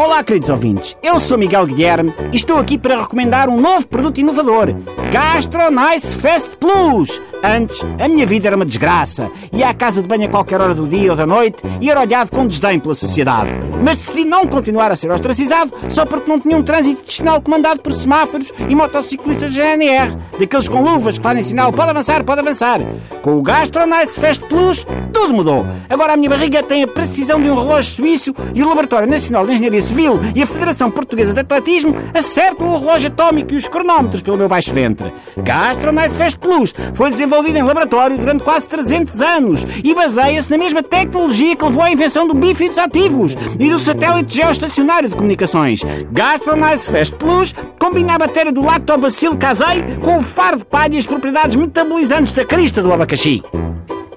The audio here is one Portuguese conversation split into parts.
Olá, queridos ouvintes. Eu sou Miguel Guilherme e estou aqui para recomendar um novo produto inovador: Gastronice Fest Plus. Antes, a minha vida era uma desgraça. Ia à casa de banho a qualquer hora do dia ou da noite e era olhado com desdém pela sociedade. Mas decidi não continuar a ser ostracizado só porque não tinha um trânsito intestinal comandado por semáforos e motociclistas GNR, daqueles com luvas que fazem sinal pode avançar, pode avançar. Com o Gastronice Fest Plus, tudo mudou. Agora a minha barriga tem a precisão de um relógio suíço e o Laboratório Nacional de Engenharia Civil e a Federação Portuguesa de Atletismo acertam o relógio atómico e os cronómetros pelo meu baixo ventre. Gastronice Fest Plus foi desenvolvido em laboratório durante quase 300 anos e baseia-se na mesma tecnologia que levou à invenção do bífidos ativos e do satélite geoestacionário de comunicações. Gastronice Fest Plus combina a bactéria do lactobacilo casei com o faro de palha e as propriedades metabolizantes da crista do abacaxi.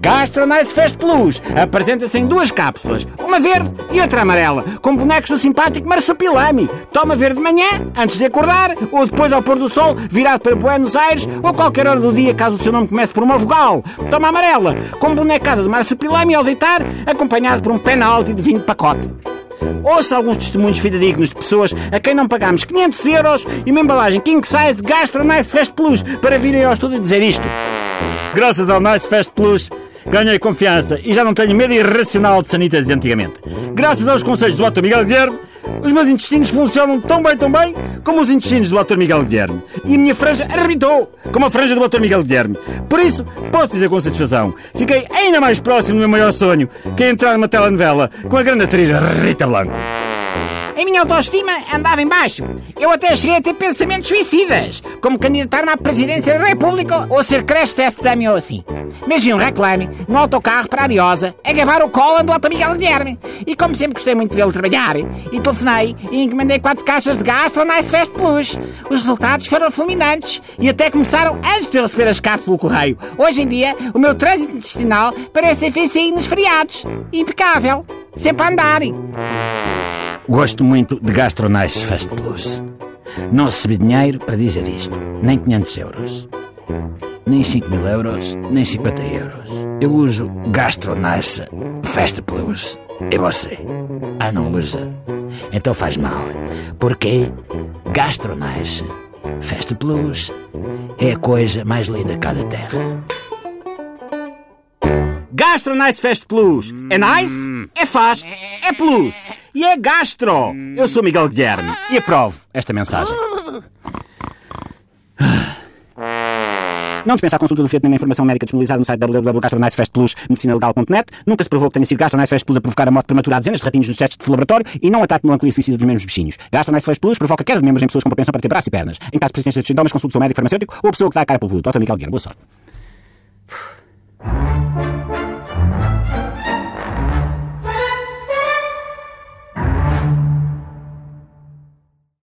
Gastronice Fest Plus apresenta-se em duas cápsulas, uma verde e outra amarela, com bonecos do simpático Marsupilami. Toma verde de manhã, antes de acordar, ou depois ao pôr do sol, virado para Buenos Aires, ou qualquer hora do dia, caso o seu nome comece por uma vogal. Toma amarela, com bonecada de Marsupilami ao deitar, acompanhado por um penalti de vinho de pacote. Ouça alguns testemunhos fidedignos de pessoas a quem não pagámos 500 euros e uma embalagem king size de Gastronice Fest Plus para virem ao estúdio dizer isto. Graças ao Nice Fest Plus, ganhei confiança e já não tenho medo irracional de sanitas de antigamente. Graças aos conselhos do Dr. Miguel Guilherme, os meus intestinos funcionam tão bem, tão bem, como os intestinos do Dr. Miguel Guilherme. E a minha franja arrebitou, como a franja do Dr. Miguel Guilherme. Por isso, posso dizer com satisfação, fiquei ainda mais próximo do meu maior sonho, que é entrar numa telenovela com a grande atriz Rita Blanco. A minha autoestima andava em baixo. Eu até cheguei a ter pensamentos suicidas, como candidatar-me à presidência da República ou ser crash test dummy ou assim. Mas vi um reclame no autocarro para Ariosa a gravar o colo do Otto Miguel Guilherme. E como sempre gostei muito de vê-lo trabalhar, e telefonei e encomendei quatro caixas de Gastro Nice Fest Plus. Os resultados foram fulminantes e até começaram antes de eu receber as cápsulas pelo correio. Hoje em dia, o meu trânsito intestinal parece FCI nos feriados. Impecável. Sempre a andar. Gosto muito de Gastronice Fest Plus. Não recebi dinheiro para dizer isto. Nem 500 euros. Nem 5 mil euros, nem 50 euros. Eu uso Gastronice Fest Plus. E você? Ah, não usa? Então faz mal. Porque Gastronice Fest Plus é a coisa mais linda cá da Terra. Gastronice Fest Plus. É nice, é fast, é plus. E é gastro. Eu sou Miguel Guilherme e aprovo esta mensagem. Não dispensa a consulta do feto nem a informação médica disponibilizada no site www.gastronicefestplus medicinalegal.net. Nunca se provou que tenha sido Gastronice Fest Plus a provocar a morte prematura a dezenas de ratinhos nos testes de laboratório e não ataque de melancolia suicida dos mesmos bichinhos. Gastronice Fest Plus provoca queda de membros em pessoas com propensão para ter braços e pernas. Em caso de persistência de sintomas, consulte o seu médico farmacêutico ou a pessoa que dá a cara pelo. Dr. Miguel Guilherme, boa sorte.